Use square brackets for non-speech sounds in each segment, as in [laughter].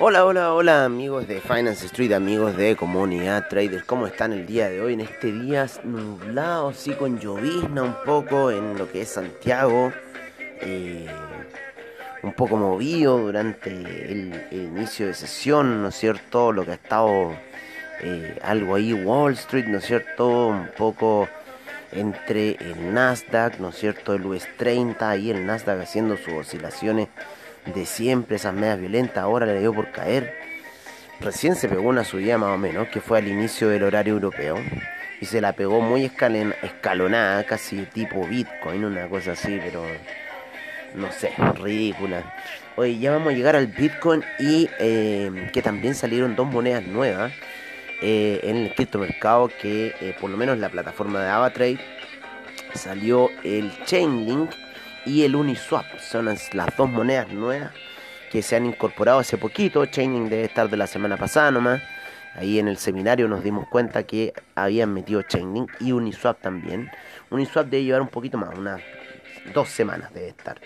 Hola, hola, hola amigos de Finance Street, amigos de Comunidad Traders, ¿cómo están el día de hoy? En este día nublado, sí, con llovizna un poco en lo que es Santiago, eh, un poco movido durante el, inicio de sesión, ¿no es cierto? Lo que ha estado eh, algo ahí, Wall Street, ¿no es cierto? Un poco entre el Nasdaq, ¿no es cierto? El US 30 y el Nasdaq haciendo sus oscilaciones de siempre, esas medias violentas, ahora le dio por caer. Recién se pegó una subida más o menos, que fue al inicio del horario europeo. Y se la pegó muy escalonada, casi tipo Bitcoin, una cosa así, pero no sé, ridícula. Hoy ya vamos a llegar al Bitcoin y eh, que también salieron dos monedas nuevas eh, en el criptomercado que eh, por lo menos la plataforma de AvaTrade salió el Chainlink y el Uniswap. Son las dos monedas nuevas que se han incorporado hace poquito. Chaining debe estar de la semana pasada nomás. Ahí en el seminario nos dimos cuenta que habían metido Chaining y Uniswap también. Uniswap debe llevar un poquito más, unas dos semanas debe estar.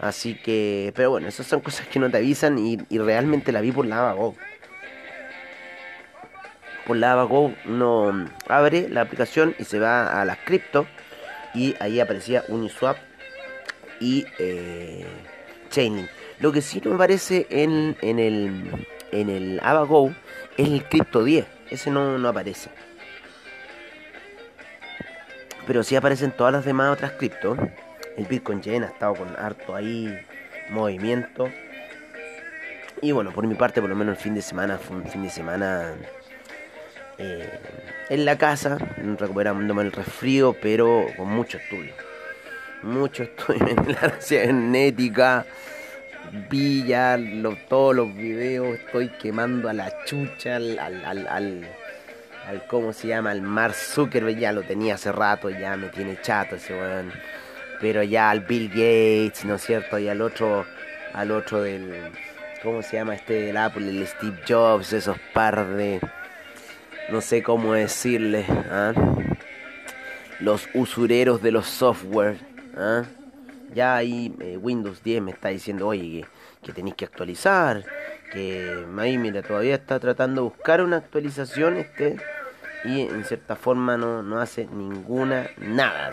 Así que, pero bueno, esas son cosas que no te avisan y, realmente la vi por la Avago. Por la Avago uno abre la aplicación y se va a las cripto y ahí aparecía Uniswap y eh, Chainlink. Lo que sí no me parece en, en el en el AvaGo es el Crypto 10. Ese no, no aparece. Pero sí aparecen todas las demás otras criptos. El Bitcoin Yen ha estado con harto ahí movimiento. Y bueno, por mi parte, por lo menos el fin de semana fue un fin de semana eh, en la casa, recuperándome el resfrío, pero con mucho estudio mucho estudio en la genética. Vi ya todos los videos, estoy quemando a la chucha, al, al, al, ¿cómo se llama? Al Mark Zuckerberg, ya lo tenía hace rato, ya me tiene chato ese weón. Pero ya al Bill Gates, ¿no es cierto? Y al otro, al otro del, ¿cómo se llama este del Apple? El Steve Jobs, esos par de, no sé cómo decirle, ¿ah? los usureros de los software ¿Ah? Ya ahí eh, Windows 10 me está diciendo, oye, que, tenéis que actualizar, que ahí mira, todavía está tratando de buscar una actualización este y en cierta forma no, no hace ninguna nada.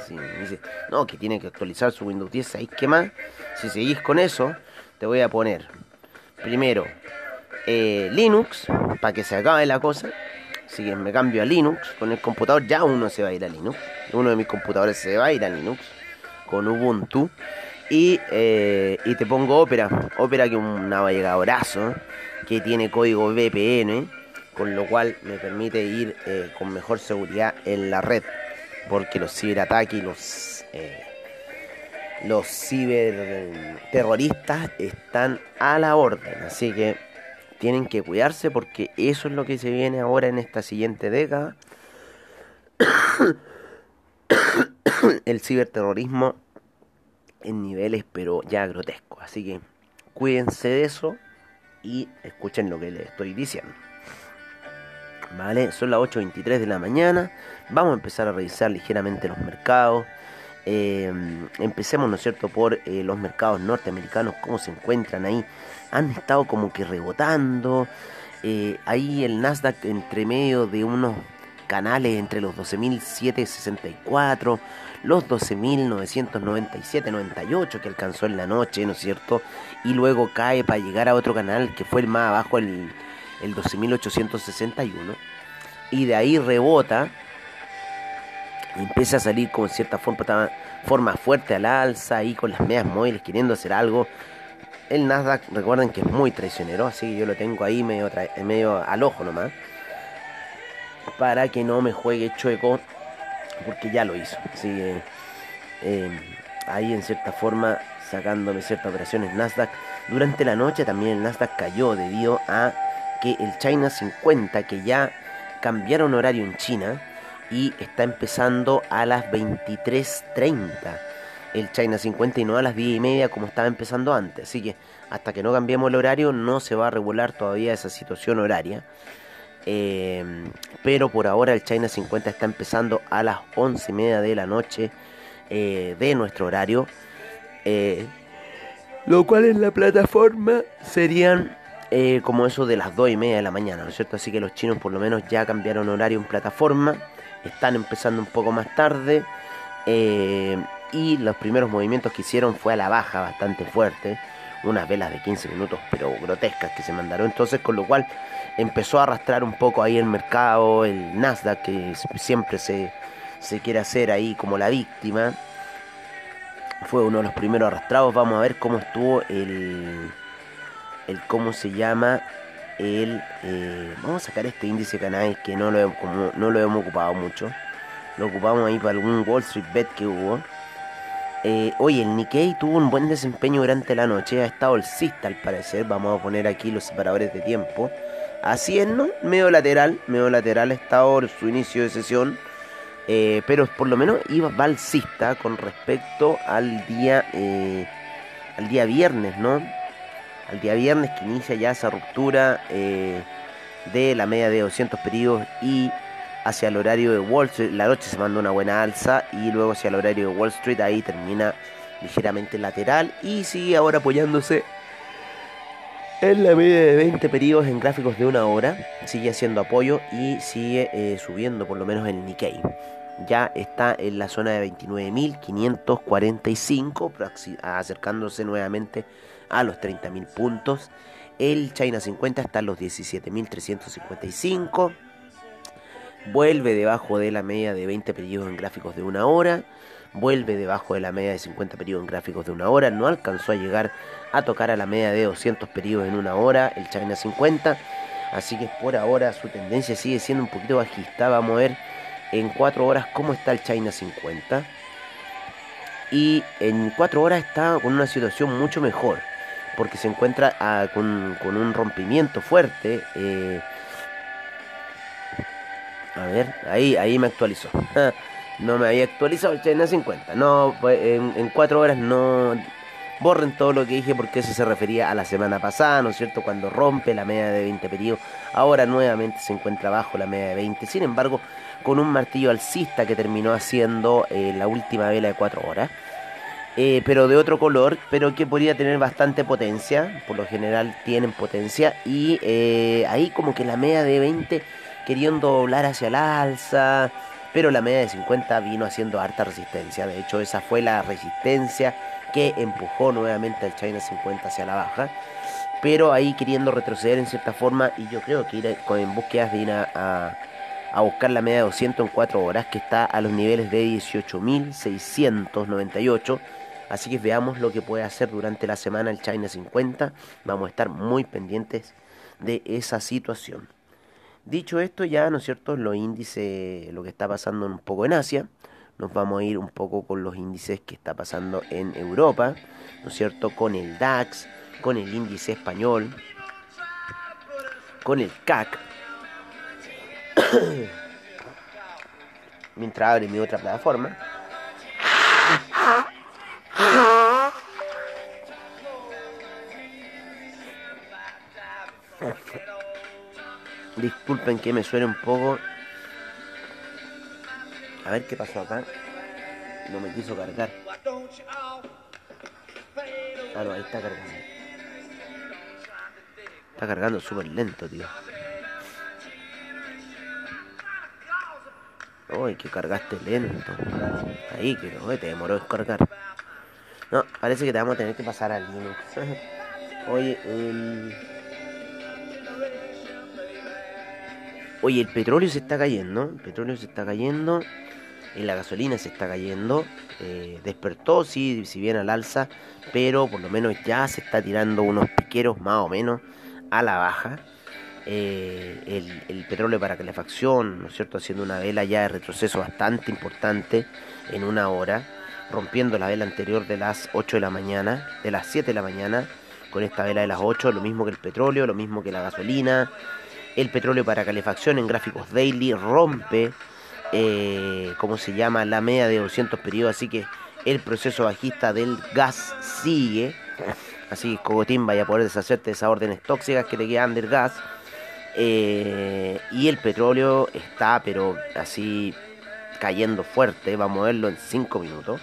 No, que tiene que actualizar su Windows 10, ¿sabéis qué más? Si seguís con eso, te voy a poner primero eh, Linux, para que se acabe la cosa. Así que me cambio a Linux, con el computador ya uno se va a ir a Linux. Uno de mis computadores se va a ir a Linux con Ubuntu. Y, eh, y te pongo Opera. Opera que es un navegadorazo que tiene código VPN, con lo cual me permite ir eh, con mejor seguridad en la red. Porque los ciberataques y los, eh, los ciberterroristas están a la orden. Así que tienen que cuidarse porque eso es lo que se viene ahora en esta siguiente década. [coughs] el ciberterrorismo en niveles pero ya grotescos. Así que cuídense de eso y escuchen lo que les estoy diciendo. Vale, son las 8.23 de la mañana. Vamos a empezar a revisar ligeramente los mercados. Em, empecemos, ¿no es cierto?, por eh, los mercados norteamericanos, cómo se encuentran ahí. Han estado como que rebotando. Eh, ahí el Nasdaq entre medio de unos canales entre los 12.764, los 12.997-98 que alcanzó en la noche, ¿no es cierto? Y luego cae para llegar a otro canal que fue el más abajo, el, el 12.861. Y de ahí rebota y empieza a salir con cierta forma, fuerte al alza, ahí con las medias móviles queriendo hacer algo. El Nasdaq, recuerden que es muy traicionero, así que yo lo tengo ahí medio, medio al ojo nomás. Para que no me juegue chueco, porque ya lo hizo. Así que eh, ahí en cierta forma sacándome ciertas operaciones Nasdaq. Durante la noche también el Nasdaq cayó debido a que el China 50, que ya cambiaron horario en China y está empezando a las 23.30 el China 50 y no a las 10 y media como estaba empezando antes. Así que hasta que no cambiemos el horario no se va a regular todavía esa situación horaria. Eh, pero por ahora el China 50 está empezando a las 11 y media de la noche eh, de nuestro horario. Eh, lo cual en la plataforma serían eh, como eso de las 2 y media de la mañana, ¿no es cierto? Así que los chinos por lo menos ya cambiaron horario en plataforma, están empezando un poco más tarde y los primeros movimientos que hicieron fue a la baja bastante fuerte, unas velas de 15 minutos pero grotescas que se mandaron, entonces con lo cual empezó a arrastrar un poco ahí el mercado, el Nasdaq que siempre se, se quiere hacer ahí como la víctima fue uno de los primeros arrastrados. Vamos a ver cómo estuvo el, el cómo se llama el, eh, vamos a sacar este índice canal que no lo, como, no lo hemos ocupado mucho. Lo ocupamos ahí para algún Wall Street Bet que hubo. Eh, oye, el Nikkei tuvo un buen desempeño durante la noche. Ha estado alcista al parecer. Vamos a poner aquí los separadores de tiempo. Así es, ¿no? Medio lateral. Medio lateral ha estado su inicio de sesión. Eh, pero por lo menos iba balsista con respecto al día eh, al día viernes, ¿no? Al día viernes que inicia ya esa ruptura eh, de la media de 200 periodos y hacia el horario de Wall Street. La noche se mandó una buena alza y luego hacia el horario de Wall Street ahí termina ligeramente lateral y sigue ahora apoyándose en la media de 20 periodos en gráficos de una hora. Sigue haciendo apoyo y sigue subiendo por lo menos el Nikkei ya está en la zona de 29.545, acercándose nuevamente a los 30.000 puntos. El China 50 está en los 17.355. Vuelve debajo de la media de 20 periodos en gráficos de una hora. Vuelve debajo de la media de 50 periodos en gráficos de una hora. No alcanzó a llegar a tocar a la media de 200 periodos en una hora el China 50. Así que por ahora su tendencia sigue siendo un poquito bajista. Vamos a ver en 4 horas cómo está el China 50. Y en 4 horas está con una situación mucho mejor. Porque se encuentra ah, con, un rompimiento fuerte. Eh, a ver, ahí, ahí me actualizó. No me había actualizado el China 50. No, pues, en, en 4 horas no borren todo lo que dije porque eso se refería a la semana pasada, ¿no es cierto? Cuando rompe la media de 20 periodos, ahora nuevamente se encuentra bajo la media de 20, sin embargo, con un martillo alcista que terminó haciendo eh, la última vela de 4 horas. Eh, pero de otro color, pero que podría tener bastante potencia, por lo general tienen potencia, y eh, ahí como que la media de 20 queriendo doblar hacia el alza, pero la media de 50 vino haciendo harta resistencia, de hecho esa fue la resistencia que empujó nuevamente al China 50 hacia la baja, pero ahí queriendo retroceder en cierta forma y yo creo que ir en búsquedas de ir a, buscar la media de 200 en 4 horas que está a los niveles de 18.698. Así que veamos lo que puede hacer durante la semana el China 50. Vamos a estar muy pendientes de esa situación. Dicho esto, ya, ¿no es cierto?, los índices, lo que está pasando un poco en Asia nos vamos a ir un poco con los índices que está pasando en Europa, ¿no es cierto? Con el DAX, con el índice español, con el CAC. [coughs] Mientras abre mi otra plataforma. Disculpen que me suene un poco a ver qué pasó acá. No me quiso cargar. No, ahí está cargando. Está cargando súper lento, tío. Uy, que cargaste lento. Ahí, que no, te demoró en cargar. No, parece que te vamos a tener que pasar al Linux. [laughs] Oye, el... Oye, el petróleo se está cayendo, el petróleo se está cayendo, y la gasolina se está cayendo, eh, despertó, sí, si bien al alza, pero por lo menos ya se está tirando unos piqueros más o menos a la baja. Eh, el, el, petróleo para calefacción, ¿no es cierto?, haciendo una vela ya de retroceso bastante importante en una hora, rompiendo la vela anterior de las 8 de la mañana, de las 7 de la mañana, con esta vela de las 8, lo mismo que el petróleo, lo mismo que la gasolina, el petróleo para calefacción en gráficos daily rompe, eh, ¿cómo se llama? La media de 200 periodos, así que el proceso bajista del gas sigue. Así que Cogotín vaya a poder deshacerte de esas órdenes tóxicas que le quedan del gas. Eh, y el petróleo está, pero así cayendo fuerte. Vamos a verlo en 5 minutos.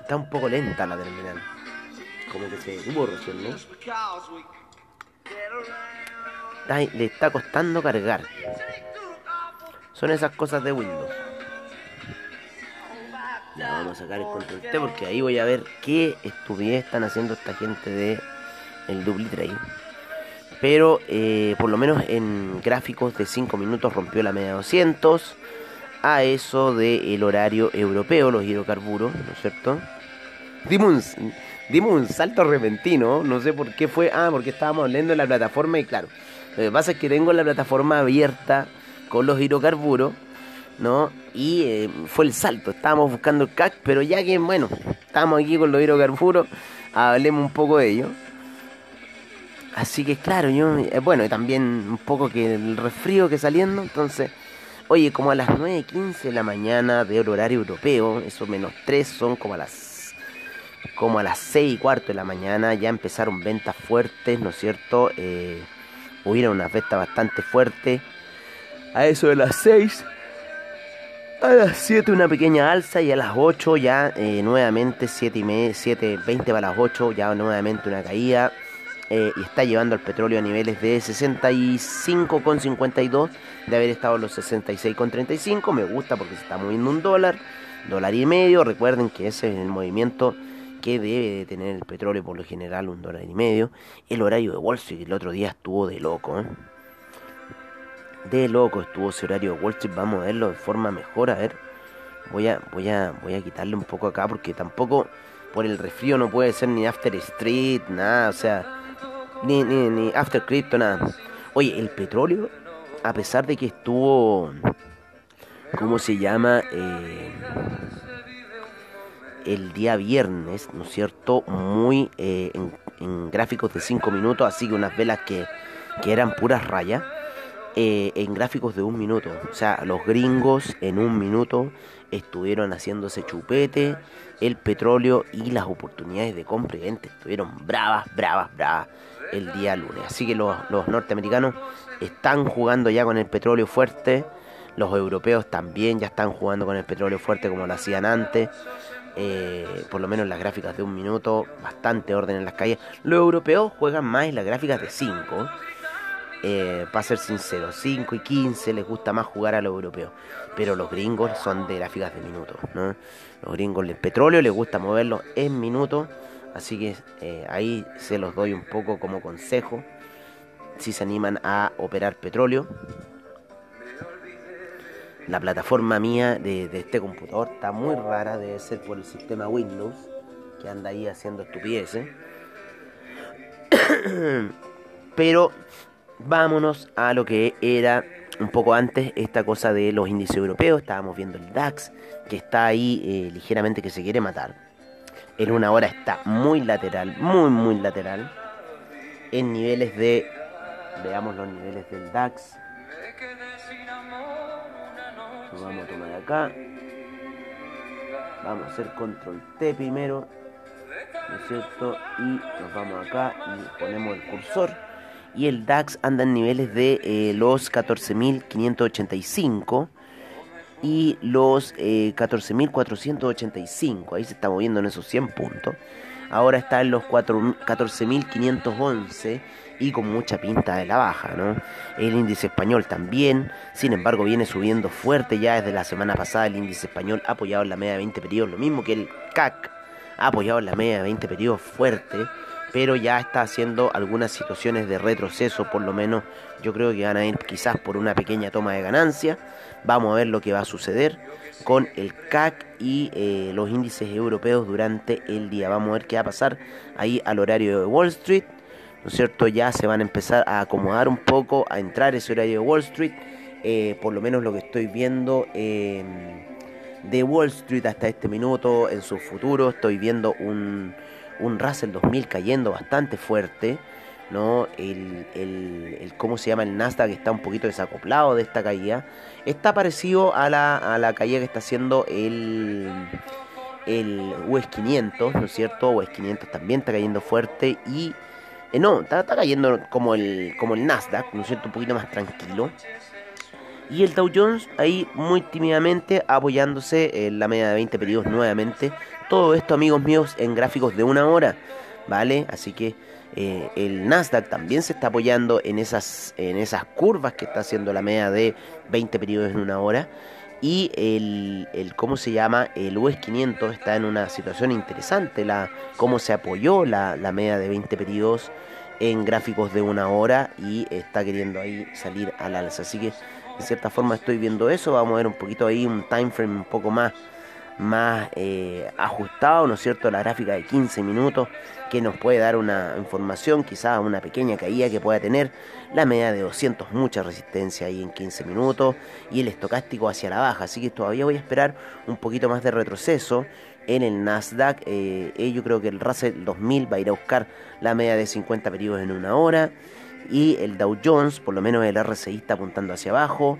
Está un poco lenta la terminal como que se hubo recién, ¿no? le está costando cargar. Son esas cosas de Windows. Ya vamos a sacar el control T porque ahí voy a ver qué estupidez están haciendo esta gente de el Trade. Pero eh, por lo menos en gráficos de 5 minutos rompió la media 200 a eso del horario europeo, los hidrocarburos, ¿no es cierto? Dimos dimos un salto repentino, no sé por qué fue, ah, porque estábamos leyendo la plataforma y claro, lo que pasa es que tengo la plataforma abierta con los hidrocarburos, ¿no? Y eh, fue el salto, estábamos buscando el CAC, pero ya que, bueno, estamos aquí con los hidrocarburos, hablemos un poco de ello. Así que claro, yo, eh, bueno, también un poco que el resfrío que saliendo, entonces, oye, como a las 9.15 de la mañana de horario europeo, eso menos 3 son como a las como a las 6 y cuarto de la mañana ya empezaron ventas fuertes, ¿no es cierto? Eh, hubieron unas ventas bastante fuertes. A eso de las 6, a las 7 una pequeña alza y a las 8 ya eh, nuevamente 7 y media, 7, 20 para las 8 ya nuevamente una caída. Eh, y está llevando el petróleo a niveles de 65,52 de haber estado en los 66,35. Me gusta porque se está moviendo un dólar, dólar y medio. Recuerden que ese es el movimiento que debe de tener el petróleo por lo general un dólar y medio. El horario de Wall Street el otro día estuvo de loco. ¿eh? De loco estuvo ese horario de Wall Street. Vamos a verlo de forma mejor. A ver. Voy a, voy a, voy a quitarle un poco acá porque tampoco por el resfrío no puede ser ni After Street, nada. O sea, ni, ni, ni After Crypto, nada. Oye, el petróleo, a pesar de que estuvo... ¿Cómo se llama? Eh, el día viernes, ¿no es cierto? Muy eh, en, gráficos de 5 minutos, así que unas velas que, que eran puras rayas, eh, en gráficos de un minuto. O sea, los gringos en un minuto estuvieron haciéndose chupete, el petróleo y las oportunidades de compra y venta estuvieron bravas, bravas, bravas el día lunes. Así que los, los norteamericanos están jugando ya con el petróleo fuerte. Los europeos también ya están jugando con el petróleo fuerte como lo hacían antes. Eh, por lo menos las gráficas de un minuto, bastante orden en las calles. Los europeos juegan más en las gráficas de 5. Eh, para ser sincero, 5 y 15 les gusta más jugar a los europeos. Pero los gringos son de gráficas de minutos. ¿no? Los gringos del petróleo les gusta moverlo en minutos. Así que eh, ahí se los doy un poco como consejo. Si se animan a operar petróleo la plataforma mía de, este computador está muy rara, debe ser por el sistema Windows, que anda ahí haciendo estupideces. [coughs] Pero vámonos a lo que era un poco antes esta cosa de los índices europeos. Estábamos viendo el DAX, que está ahí eh, ligeramente que se quiere matar. En una hora está muy lateral, muy, muy lateral. En niveles de. Veamos los niveles del DAX vamos a tomar acá. Vamos a hacer control T primero. ¿No es cierto? Y nos vamos acá y ponemos el cursor. Y el DAX anda en niveles de eh, los 14.585 y los 14.485. Eh, Ahí se está moviendo en esos 100 puntos. Ahora está en los 14.511 y con mucha pinta de la baja, ¿no? El índice español también, sin embargo, viene subiendo fuerte ya desde la semana pasada. El índice español apoyado en la media de 20 periodos, lo mismo que el CAC apoyado en la media de 20 periodos fuerte. pero ya está haciendo algunas situaciones de retroceso, por lo menos yo creo que van a ir quizás por una pequeña toma de ganancia. Vamos a ver lo que va a suceder con el CAC y eh, los índices europeos durante el día. Vamos a ver qué va a pasar ahí al horario de Wall Street. ¿No es cierto? Ya se van a empezar a acomodar un poco, a entrar ese horario de Wall Street. Eh, por lo menos lo que estoy viendo de Wall Street hasta este minuto, en su futuro, estoy viendo un, un Russell 2000 cayendo bastante fuerte. ¿No? El, el, cómo se llama el Nasdaq está un poquito desacoplado de esta caída. Está parecido a la, a la caída que está haciendo el, el US 500, ¿no es cierto? US 500 también está cayendo fuerte y... Eh, no, está, está, cayendo como el, como el Nasdaq, ¿no es cierto? Un poquito más tranquilo. Y el Dow Jones ahí muy tímidamente apoyándose en la media de 20 periodos nuevamente. Todo esto, amigos míos, en gráficos de una hora, ¿vale? Así que eh, el Nasdaq también se está apoyando en esas, en esas curvas que está haciendo la media de 20 periodos en una hora. Y el, el, ¿cómo se llama? El US 500 está en una situación interesante, la, cómo se apoyó la, la media de 20 periodos en gráficos de una hora y está queriendo ahí salir al alza. Así que de cierta forma estoy viendo eso. Vamos a ver un poquito ahí un time frame un poco más, más eh, ajustado, ¿no es cierto? La gráfica de 15 minutos que nos puede dar una información, quizás una pequeña caída que pueda tener. La media de 200, mucha resistencia ahí en 15 minutos y el estocástico hacia la baja. Así que todavía voy a esperar un poquito más de retroceso en el Nasdaq. Eh, eh, yo creo que el Russell 2000 va a ir a buscar la media de 50 periodos en una hora y el Dow Jones, por lo menos el RSI está apuntando hacia abajo.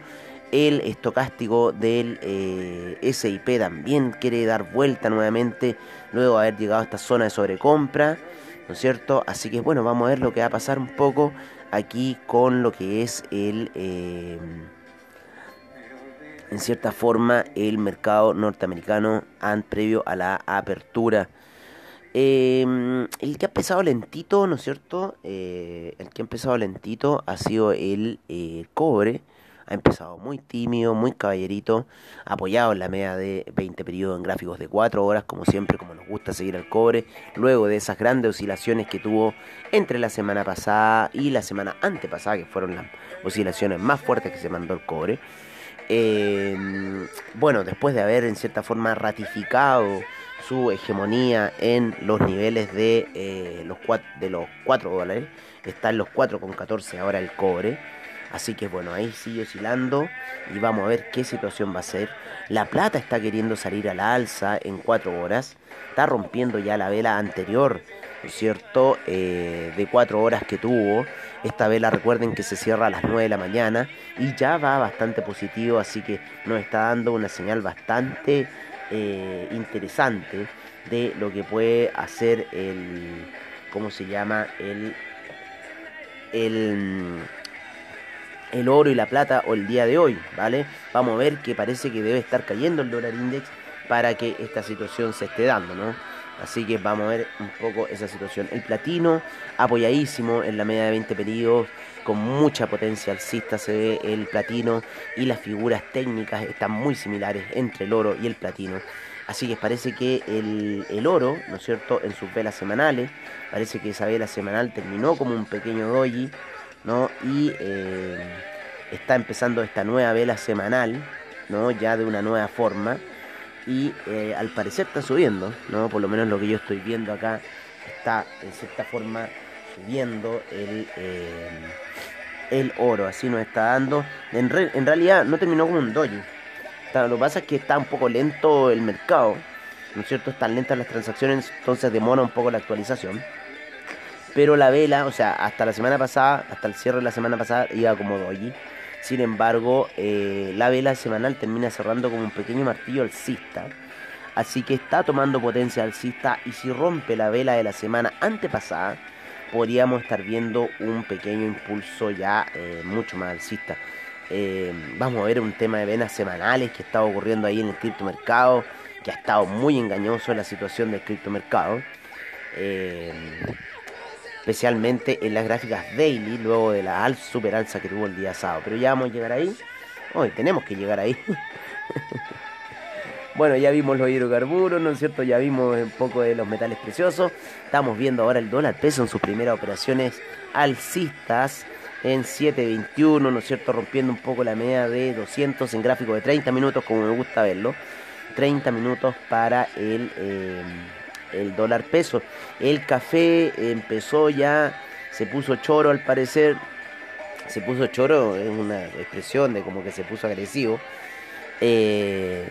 El estocástico del eh, SIP también quiere dar vuelta nuevamente luego de haber llegado a esta zona de sobrecompra, ¿no es cierto? Así que bueno, vamos a ver lo que va a pasar un poco aquí con lo que es el, eh, en cierta forma, el mercado norteamericano previo a la apertura Em, el que ha empezado lentito, ¿no es cierto? Eh, el que ha empezado lentito ha sido el eh, cobre. Ha empezado muy tímido, muy caballerito, apoyado en la media de 20 periodos en gráficos de 4 horas, como siempre, como nos gusta seguir al cobre, luego de esas grandes oscilaciones que tuvo entre la semana pasada y la semana antepasada, que fueron las oscilaciones más fuertes que se mandó el cobre. Em, bueno, después de haber en cierta forma ratificado su hegemonía en los niveles de, eh, los, 4, de los 4 dólares. Está los 4,14 ahora el cobre. Así que bueno, ahí sigue oscilando y vamos a ver qué situación va a ser. La plata está queriendo salir a la alza en 4 horas. Está rompiendo ya la vela anterior, ¿no es cierto? Eh, de 4 horas que tuvo. Esta vela recuerden que se cierra a las 9 de la mañana y ya va bastante positivo, así que nos está dando una señal bastante eh, interesante de lo que puede hacer el, ¿cómo se llama? El, el, el oro y la plata o el día de hoy, ¿vale? Vamos a ver que parece que debe estar cayendo el dólar index para que esta situación se esté dando, ¿no? Así que vamos a ver un poco esa situación. El platino apoyadísimo en la media de 20 periodos, con mucha potencia alcista se ve el platino y las figuras técnicas están muy similares entre el oro y el platino. Así que parece que el, oro, ¿no es cierto?, en sus velas semanales, parece que esa vela semanal terminó como un pequeño doji, ¿no? Y eh, está empezando esta nueva vela semanal, ¿no? Ya de una nueva forma y eh, al parecer está subiendo, ¿no? Por lo menos lo que yo estoy viendo acá está en cierta forma subiendo el, eh, el oro, así nos está dando. En, en, realidad no terminó como un doji. Lo que pasa es que está un poco lento el mercado, ¿no es cierto? Están lentas las transacciones, entonces demora un poco la actualización. Pero la vela, o sea, hasta la semana pasada, hasta el cierre de la semana pasada, iba como doji. Sin embargo, eh, la vela semanal termina cerrando como un pequeño martillo alcista. Así que está tomando potencia alcista y si rompe la vela de la semana antepasada, podríamos estar viendo un pequeño impulso ya eh, mucho más alcista. Eh, vamos a ver un tema de venas semanales que está ocurriendo ahí en el criptomercado, que ha estado muy engañoso la situación del criptomercado. Eh, especialmente en las gráficas daily, luego de la super alza que tuvo el día sábado. Pero ya vamos a llegar ahí. Hoy tenemos que llegar ahí. [laughs] Bueno, ya vimos los hidrocarburos, ¿no es cierto? Ya vimos un poco de los metales preciosos. Estamos viendo ahora el dólar peso en sus primeras operaciones alcistas en 7.21, ¿no es cierto? Rompiendo un poco la media de 200 en gráfico de 30 minutos, como me gusta verlo. 30 minutos para el, eh, el dólar peso. El café empezó ya, se puso choro al parecer. Se puso choro, es una expresión de como que se puso agresivo. Eh,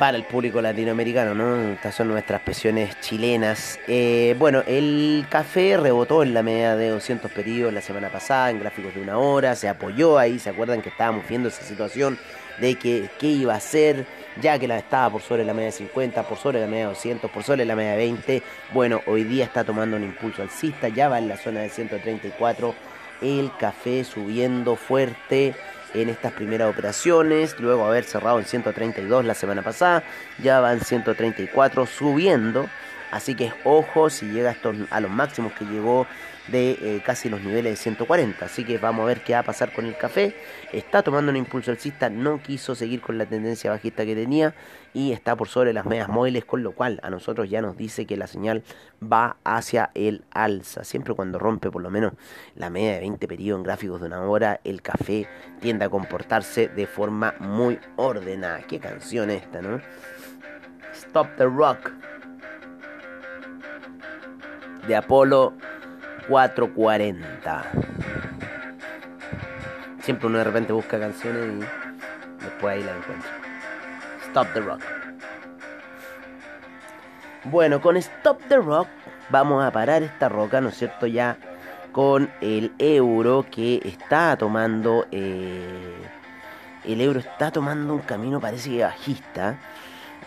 para el público latinoamericano, ¿no? Estas son nuestras presiones chilenas. Eh, bueno, el café rebotó en la media de 200 periodos la semana pasada, en gráficos de una hora, se apoyó ahí, ¿se acuerdan que estábamos viendo esa situación de que qué iba a hacer? Ya que la estaba por sobre la media de 50, por sobre la media de 200, por sobre la media de 20. Bueno, hoy día está tomando un impulso alcista, ya va en la zona de 134. El café subiendo fuerte en estas primeras operaciones, luego haber cerrado en 132 la semana pasada, ya va en 134 subiendo, así que ojo si llega a, a los máximos que llegó de eh, casi los niveles de 140. Así que vamos a ver qué va a pasar con el café. Está tomando un impulso alcista, no quiso seguir con la tendencia bajista que tenía y está por sobre las medias móviles, con lo cual a nosotros ya nos dice que la señal va hacia el alza. Siempre cuando rompe por lo menos la media de 20 periodos en gráficos de una hora, el café tiende a comportarse de forma muy ordenada. Qué canción esta, ¿no? Stop the Rock de Apolo 440. Siempre uno de repente busca canciones y después ahí la encuentra. Stop the Rock. Bueno, con Stop the Rock vamos a parar esta roca, ¿no es cierto? Ya con el euro que está tomando... Eh, el euro está tomando un camino parece que bajista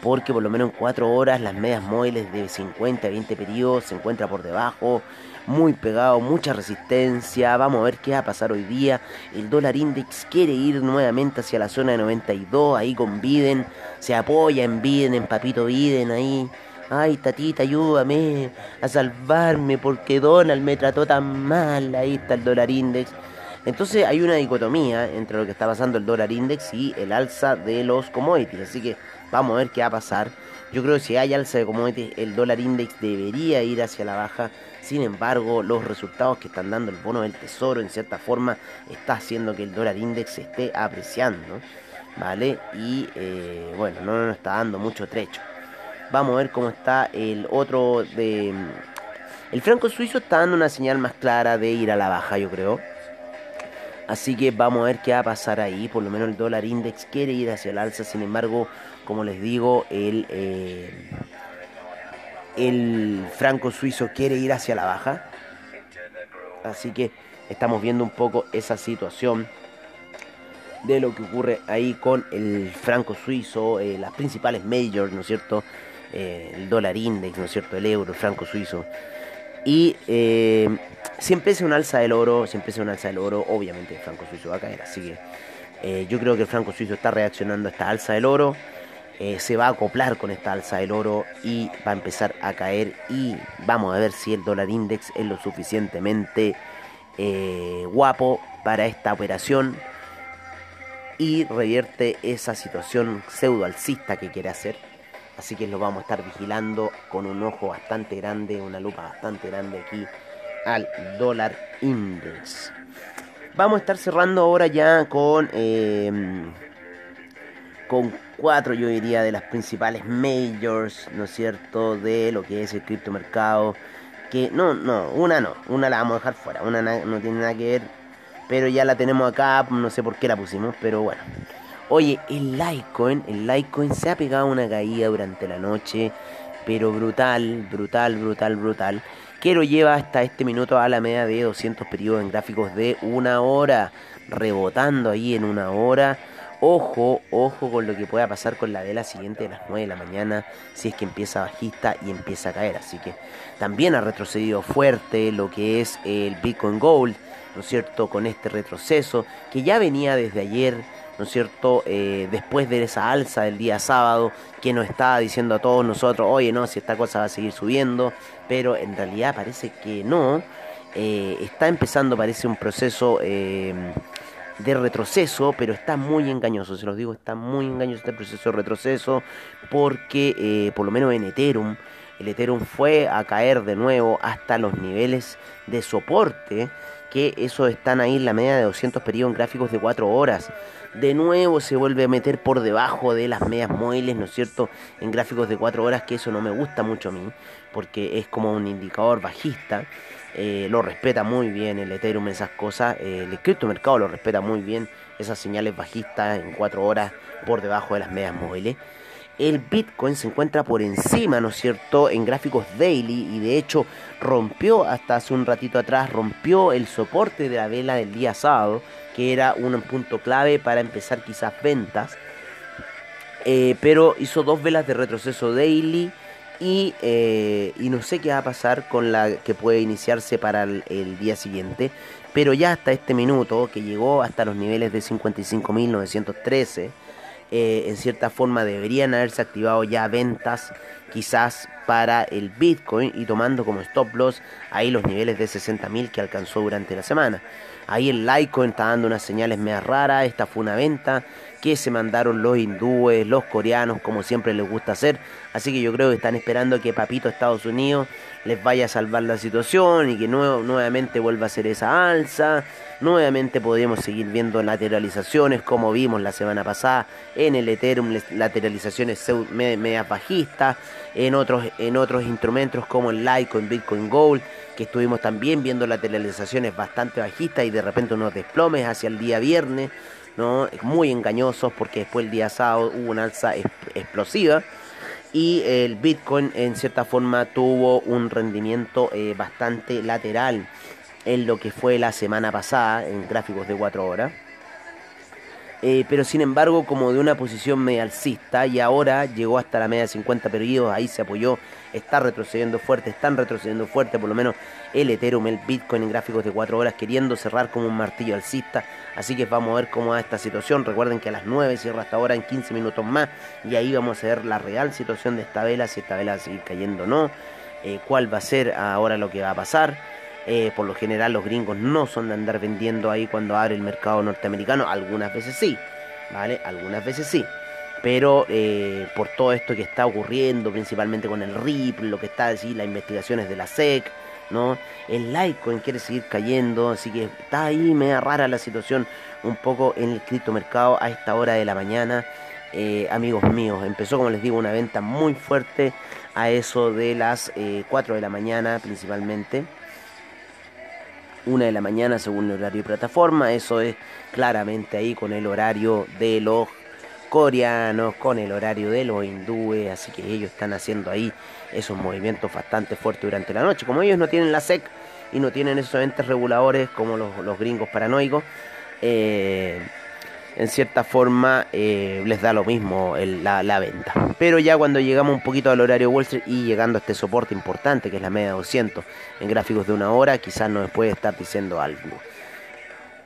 porque por lo menos en 4 horas las medias móviles de 50 a 20 periodos se encuentran por debajo, muy pegado, mucha resistencia, vamos a ver qué va a pasar hoy día, el dólar index quiere ir nuevamente hacia la zona de 92, ahí con Biden, se apoya en Biden, en Papito Biden ahí, ay tatita ayúdame a salvarme porque Donald me trató tan mal, ahí está el dólar index. Entonces hay una dicotomía entre lo que está pasando el dólar index y el alza de los commodities. Así que Vamos a ver qué va a pasar. Yo creo que si hay alza de commodities, el dólar index debería ir hacia la baja. Sin embargo, los resultados que están dando el bono del tesoro, en cierta forma, está haciendo que el dólar index se esté apreciando. ¿Vale? Y eh, bueno, no nos está dando mucho trecho. Vamos a ver cómo está el otro de... El franco suizo está dando una señal más clara de ir a la baja, yo creo. Así que vamos a ver qué va a pasar ahí. Por lo menos el dólar index quiere ir hacia el alza. Sin embargo, como les digo, el, eh, el franco suizo quiere ir hacia la baja. Así que estamos viendo un poco esa situación de lo que ocurre ahí con el franco suizo, eh, las principales majors, ¿no es cierto? Eh, el dólar index, ¿no es cierto? El euro, el franco suizo. Y si empieza un alza del oro, si empieza un alza del oro, obviamente el franco suizo va a caer. Así que yo creo que el franco suizo está reaccionando a esta alza del oro. Eh, se va a acoplar con esta alza del oro y va a empezar a caer y vamos a ver si el dólar index es lo suficientemente eh, guapo para esta operación y revierte esa situación pseudo alcista que quiere hacer. Así que lo vamos a estar vigilando con un ojo bastante grande, una lupa bastante grande aquí al dólar index. Vamos a estar cerrando ahora ya con... Eh, con cuatro, yo diría, de las principales majors, ¿no es cierto?, de lo que es el criptomercado. Que no, no, una no, una la vamos a dejar fuera, una no tiene nada que ver, pero ya la tenemos acá, no sé por qué la pusimos, pero bueno. Oye, el Litecoin, el Litecoin se ha pegado una caída durante la noche, pero brutal, brutal, brutal, brutal. Que lo lleva hasta este minuto a la media de 200 periodos en gráficos de una hora, rebotando ahí en una hora Ojo, ojo con lo que pueda pasar con la vela siguiente de las 9 de la mañana si es que empieza bajista y empieza a caer. Así que también ha retrocedido fuerte lo que es el Bitcoin Gold, ¿no es cierto? Con este retroceso que ya venía desde ayer, ¿no es cierto? Eh, después de esa alza del día sábado que nos estaba diciendo a todos nosotros, oye, no, si esta cosa va a seguir subiendo, pero en realidad parece que no. Eh, está empezando, parece un proceso... Eh, de retroceso, pero está muy engañoso, se los digo, está muy engañoso este proceso de retroceso, porque eh, por lo menos en Ethereum, el Ethereum fue a caer de nuevo hasta los niveles de soporte, que eso están ahí en la media de 200 periodos en gráficos de 4 horas. De nuevo se vuelve a meter por debajo de las medias móviles, ¿no es cierto? En gráficos de 4 horas, que eso no me gusta mucho a mí, porque es como un indicador bajista. Eh, lo respeta muy bien el Ethereum, esas cosas. Eh, el criptomercado lo respeta muy bien, esas señales bajistas en 4 horas por debajo de las medias móviles. El Bitcoin se encuentra por encima, ¿no es cierto?, en gráficos daily y de hecho rompió hasta hace un ratito atrás, rompió el soporte de la vela del día sábado, que era un punto clave para empezar quizás ventas. Eh, pero hizo dos velas de retroceso daily eh, y, no sé qué va a pasar con la que puede iniciarse para el, día siguiente. Pero ya hasta este minuto, que llegó hasta los niveles de 55.913, eh, en cierta forma deberían haberse activado ya ventas quizás para el Bitcoin y tomando como stop loss ahí los niveles de 60.000 que alcanzó durante la semana. Ahí el Litecoin está dando unas señales medio raras, esta fue una venta que se mandaron los hindúes, los coreanos, como siempre les gusta hacer. Así que yo creo que están esperando que Papito Estados Unidos les vaya a salvar la situación y que nuevamente vuelva a ser esa alza. Nuevamente podríamos seguir viendo lateralizaciones como vimos la semana pasada en el Ethereum, lateralizaciones medias bajistas, en otros, en otros instrumentos como el Litecoin, Bitcoin Gold, que estuvimos también viendo lateralizaciones bastante bajistas y de repente unos desplomes hacia el día viernes. ¿No? muy engañosos porque después el día sábado hubo una alza explosiva y el Bitcoin en cierta forma tuvo un rendimiento eh, bastante lateral en lo que fue la semana pasada en gráficos de 4 horas. Eh, pero sin embargo como de una posición media alcista y ahora llegó hasta la media de 50 periodos, ahí se apoyó, está retrocediendo fuerte, están retrocediendo fuerte, por lo menos el Ethereum, el Bitcoin en gráficos de 4 horas queriendo cerrar como un martillo alcista, así que vamos a ver cómo va esta situación, recuerden que a las 9 cierra hasta ahora en 15 minutos más y ahí vamos a ver la real situación de esta vela, si esta vela va a seguir cayendo o no, eh, cuál va a ser ahora lo que va a pasar. Eh, por lo general los gringos no son de andar vendiendo ahí cuando abre el mercado norteamericano. Algunas veces sí, ¿vale? Algunas veces sí. Pero eh, por todo esto que está ocurriendo, principalmente con el RIP, lo que está así, las investigaciones de la SEC, ¿no? El Litecoin quiere seguir cayendo, así que está ahí media rara la situación un poco en el criptomercado a esta hora de la mañana. Eh, amigos míos, empezó como les digo una venta muy fuerte a eso de las 4 de la mañana principalmente una de la mañana según el horario de plataforma. Eso es claramente ahí con el horario de los coreanos, con el horario de los hindúes, así que ellos están haciendo ahí esos movimientos bastante fuertes durante la noche. Como ellos no tienen la SEC y no tienen esos entes reguladores como los, los gringos paranoicos, eh, en cierta forma eh, les da lo mismo la, venta. Pero ya cuando llegamos un poquito al horario Wall Street y llegando a este soporte importante que es la media 200 en gráficos de una hora, quizás nos puede estar diciendo algo.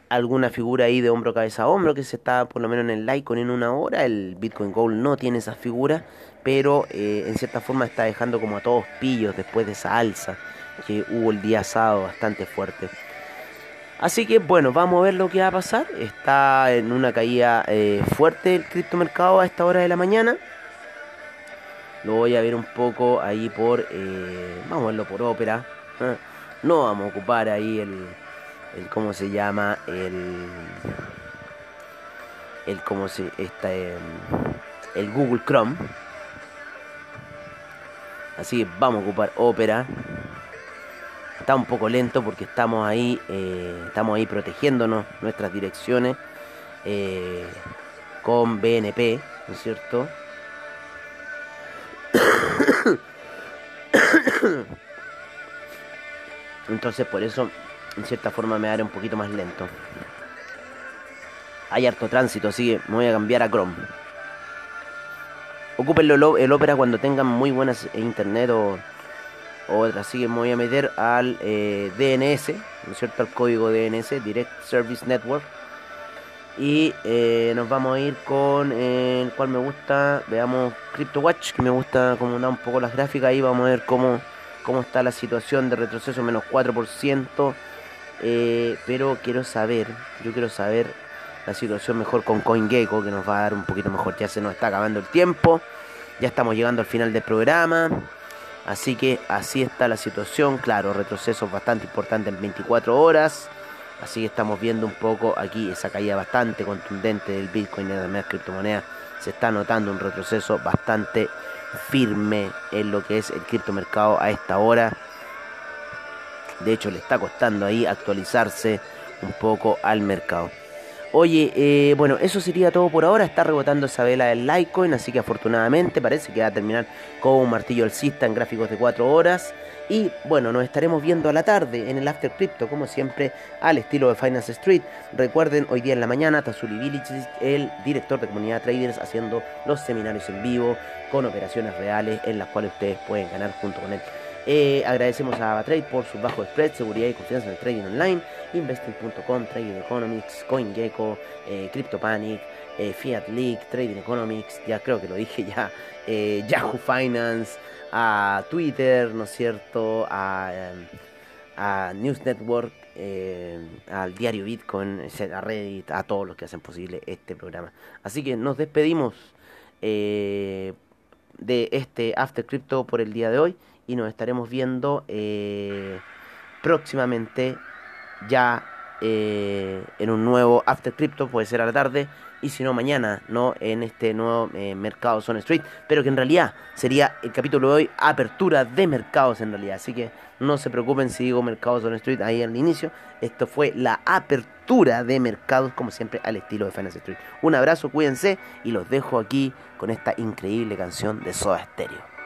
Alguna figura ahí de hombro, cabeza a hombro que se está por lo menos en el Litecoin en una hora. El Bitcoin Gold no tiene esa figura, pero eh, en cierta forma está dejando como a todos pillos después de esa alza que hubo el día sábado bastante fuerte. Así que bueno, vamos a ver lo que va a pasar. Está en una caída eh, fuerte el criptomercado a esta hora de la mañana. Lo voy a ver un poco ahí por... Eh, vamos a verlo por ópera. ¿eh? No vamos a ocupar ahí el, el... ¿Cómo se llama? El... El cómo se... Está, el Google Chrome. Así que vamos a ocupar ópera está un poco lento porque estamos ahí, eh, estamos ahí protegiéndonos nuestras direcciones eh, con BNP, ¿no es cierto? [coughs] Entonces por eso en cierta forma me haré un poquito más lento. Hay harto tránsito, así que me voy a cambiar a Chrome. Ocupen el Opera cuando tengan muy buenas internet o otra. Así que me voy a meter al eh, DNS, ¿no es cierto? Al código DNS, Direct Service Network. Y eh, nos vamos a ir con el cual me gusta, veamos CryptoWatch, que me gusta como da un poco las gráficas. Ahí vamos a ver cómo, cómo está la situación de retroceso, menos 4%. Eh, pero quiero saber, yo quiero saber la situación mejor con CoinGecko, que nos va a dar un poquito mejor. Ya se nos está acabando el tiempo, ya estamos llegando al final del programa. Así que así está la situación. Claro, retrocesos bastante importantes en 24 horas. Así que estamos viendo un poco aquí esa caída bastante contundente del Bitcoin y de las criptomonedas. Se está notando un retroceso bastante firme en lo que es el criptomercado a esta hora. De hecho, le está costando ahí actualizarse un poco al mercado. Oye, eh, bueno, eso sería todo por ahora. Está rebotando esa vela del Litecoin, así que afortunadamente parece que va a terminar con un martillo alcista en gráficos de 4 horas. Y bueno, nos estaremos viendo a la tarde en el After Crypto, como siempre, al estilo de Finance Street. Recuerden, hoy día en la mañana, Tazuli Village, el director de comunidad traders, haciendo los seminarios en vivo con operaciones reales en las cuales ustedes pueden ganar junto con él. Eh, agradecemos a Avatrade por su bajo spread, seguridad y confianza en el trading online. Investing.com, Trading Economics, CoinGecko, eh, CryptoPanic, eh, Fiat League, Trading Economics, ya creo que lo dije ya, eh, Yahoo Finance, a Twitter, ¿no es cierto? A, a News Network, al diario Bitcoin, a Reddit, a todos los que hacen posible este programa. Así que nos despedimos de este After Crypto por el día de hoy y nos estaremos viendo eh, próximamente ya eh, en un nuevo After Crypto, puede ser a la tarde, y si no mañana, no en este nuevo eh, mercado Zone Street, pero que en realidad sería el capítulo de hoy apertura de mercados en realidad, así que no se preocupen si digo mercado Zone Street ahí al inicio, esto fue la apertura de mercados como siempre al estilo de Finance Street. Un abrazo, cuídense y los dejo aquí con esta increíble canción de Soda Stereo.